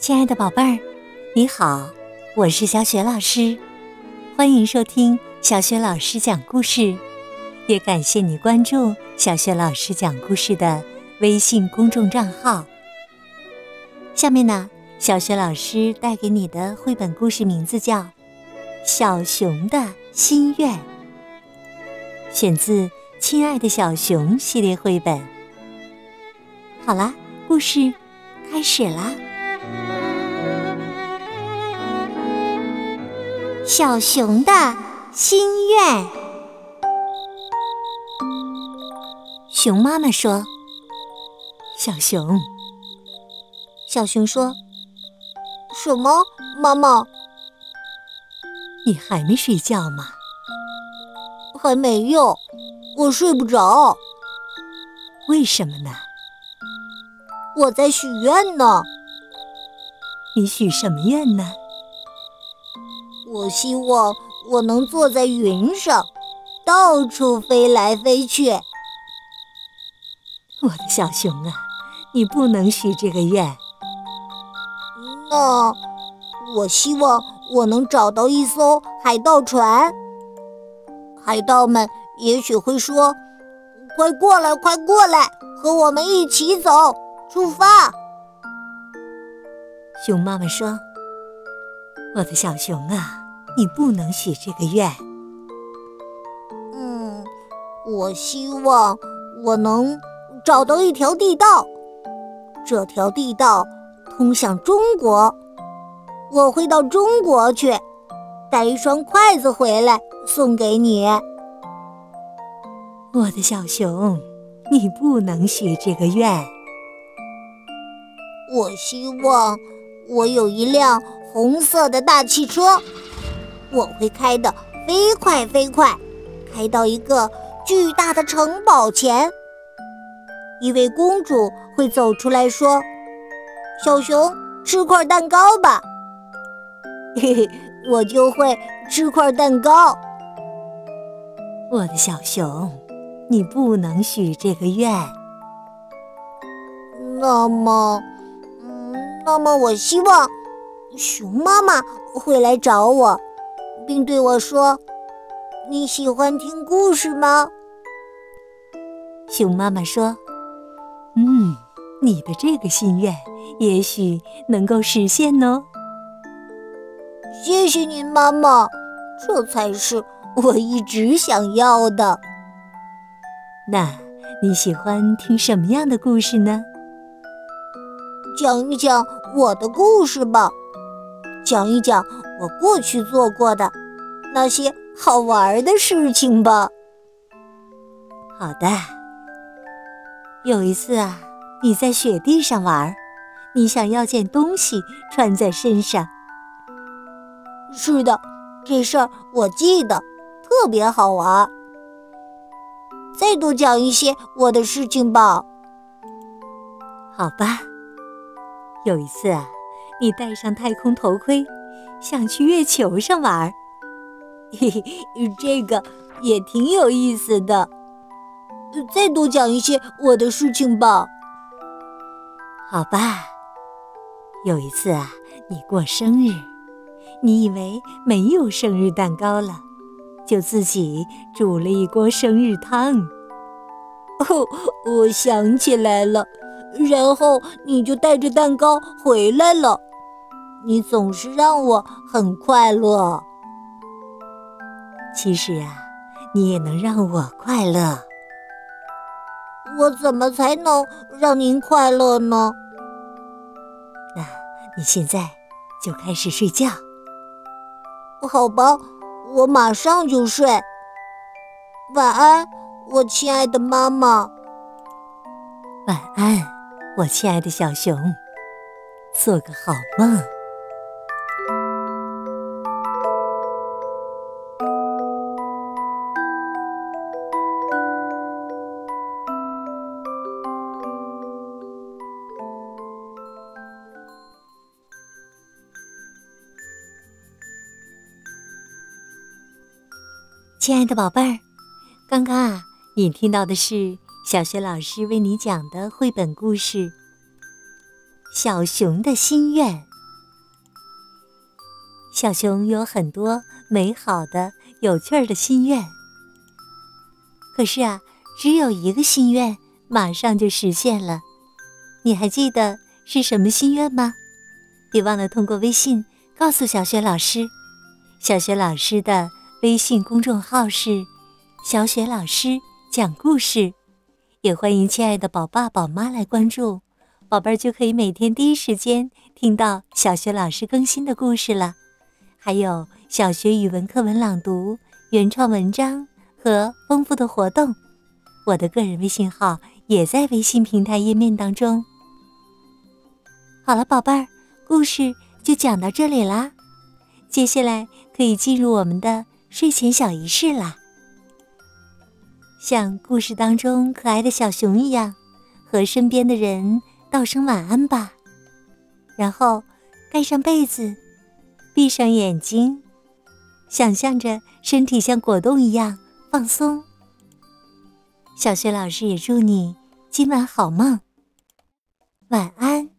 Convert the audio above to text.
亲爱的宝贝儿，你好，我是小雪老师，欢迎收听小雪老师讲故事，也感谢你关注小雪老师讲故事的微信公众账号。下面呢，小雪老师带给你的绘本故事名字叫《小熊的心愿》，选自《亲爱的小熊》系列绘本。好啦，故事开始啦！小熊的心愿。熊妈妈说：“小熊。”小熊说：“什么？妈妈，你还没睡觉吗？”“还没有，我睡不着。”“为什么呢？”“我在许愿呢。”“你许什么愿呢？”我希望我能坐在云上，到处飞来飞去。我的小熊啊，你不能许这个愿。那我希望我能找到一艘海盗船，海盗们也许会说：“快过来，快过来，和我们一起走，出发。”熊妈妈说：“我的小熊啊。”你不能许这个愿。嗯，我希望我能找到一条地道，这条地道通向中国。我会到中国去，带一双筷子回来送给你。我的小熊，你不能许这个愿。我希望我有一辆红色的大汽车。我会开得飞快飞快，开到一个巨大的城堡前。一位公主会走出来说：“小熊，吃块蛋糕吧。”嘿嘿，我就会吃块蛋糕。我的小熊，你不能许这个愿。那么，嗯，那么我希望熊妈妈会来找我。并对我说：“你喜欢听故事吗？”熊妈妈说：“嗯，你的这个心愿也许能够实现哦。”谢谢您，妈妈，这才是我一直想要的。那你喜欢听什么样的故事呢？讲一讲我的故事吧，讲一讲我过去做过的。那些好玩的事情吧。好的。有一次啊，你在雪地上玩，你想要件东西穿在身上。是的，这事儿我记得，特别好玩。再多讲一些我的事情吧。好吧。有一次啊，你戴上太空头盔，想去月球上玩。嘿嘿，这个也挺有意思的。再多讲一些我的事情吧。好吧。有一次啊，你过生日，你以为没有生日蛋糕了，就自己煮了一锅生日汤。哦，我想起来了。然后你就带着蛋糕回来了。你总是让我很快乐。其实啊，你也能让我快乐。我怎么才能让您快乐呢？那你现在就开始睡觉。好吧，我马上就睡。晚安，我亲爱的妈妈。晚安，我亲爱的小熊。做个好梦。亲爱的宝贝儿，刚刚啊，你听到的是小学老师为你讲的绘本故事《小熊的心愿》。小熊有很多美好的、有趣的心愿。可是啊，只有一个心愿马上就实现了。你还记得是什么心愿吗？别忘了通过微信告诉小雪老师。小雪老师的微信公众号是“小雪老师讲故事”，也欢迎亲爱的宝爸宝妈来关注，宝贝儿就可以每天第一时间听到小雪老师更新的故事了。还有小学语文课文朗读、原创文章和丰富的活动，我的个人微信号也在微信平台页面当中。好了，宝贝儿，故事就讲到这里啦，接下来可以进入我们的睡前小仪式啦。像故事当中可爱的小熊一样，和身边的人道声晚安吧，然后盖上被子。闭上眼睛，想象着身体像果冻一样放松。小学老师也祝你今晚好梦，晚安。